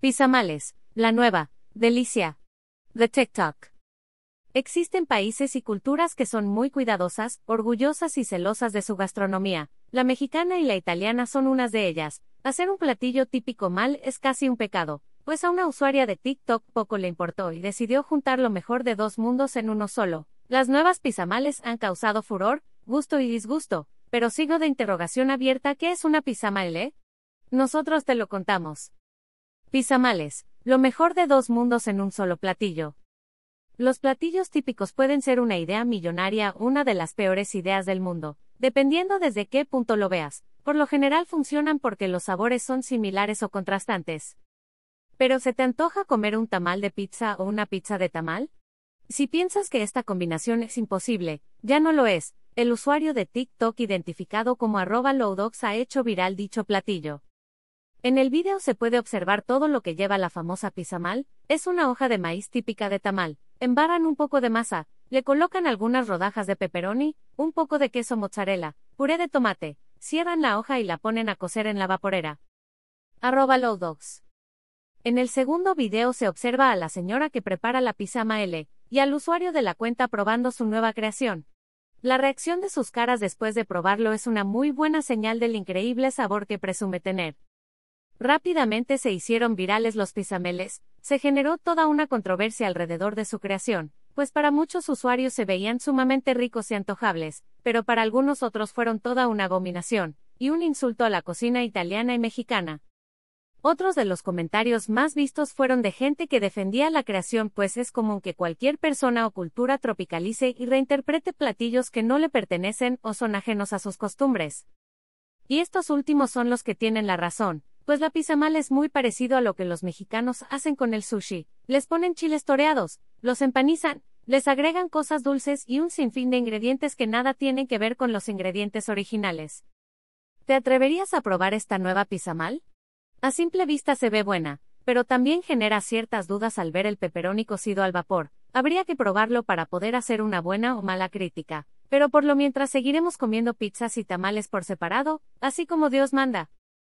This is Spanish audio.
Pisamales, la nueva, delicia. The TikTok. Existen países y culturas que son muy cuidadosas, orgullosas y celosas de su gastronomía. La mexicana y la italiana son unas de ellas. Hacer un platillo típico mal es casi un pecado, pues a una usuaria de TikTok poco le importó y decidió juntar lo mejor de dos mundos en uno solo. Las nuevas pisamales han causado furor, gusto y disgusto, pero signo de interrogación abierta ¿qué es una pisamale? Nosotros te lo contamos. Pisamales, lo mejor de dos mundos en un solo platillo. Los platillos típicos pueden ser una idea millonaria o una de las peores ideas del mundo, dependiendo desde qué punto lo veas. Por lo general funcionan porque los sabores son similares o contrastantes. Pero ¿se te antoja comer un tamal de pizza o una pizza de tamal? Si piensas que esta combinación es imposible, ya no lo es. El usuario de TikTok identificado como arroba ha hecho viral dicho platillo. En el vídeo se puede observar todo lo que lleva la famosa pizamal, es una hoja de maíz típica de tamal, embarran un poco de masa, le colocan algunas rodajas de pepperoni, un poco de queso mozzarella, puré de tomate, cierran la hoja y la ponen a cocer en la vaporera. Arroba lowdogs. En el segundo video se observa a la señora que prepara la pizama L, y al usuario de la cuenta probando su nueva creación. La reacción de sus caras después de probarlo es una muy buena señal del increíble sabor que presume tener. Rápidamente se hicieron virales los pisameles, se generó toda una controversia alrededor de su creación, pues para muchos usuarios se veían sumamente ricos y antojables, pero para algunos otros fueron toda una abominación, y un insulto a la cocina italiana y mexicana. Otros de los comentarios más vistos fueron de gente que defendía la creación, pues es común que cualquier persona o cultura tropicalice y reinterprete platillos que no le pertenecen o son ajenos a sus costumbres. Y estos últimos son los que tienen la razón, pues la pizamal es muy parecido a lo que los mexicanos hacen con el sushi. Les ponen chiles toreados, los empanizan, les agregan cosas dulces y un sinfín de ingredientes que nada tienen que ver con los ingredientes originales. ¿Te atreverías a probar esta nueva pizamal? A simple vista se ve buena, pero también genera ciertas dudas al ver el peperoni cocido al vapor. Habría que probarlo para poder hacer una buena o mala crítica. Pero por lo mientras seguiremos comiendo pizzas y tamales por separado, así como Dios manda.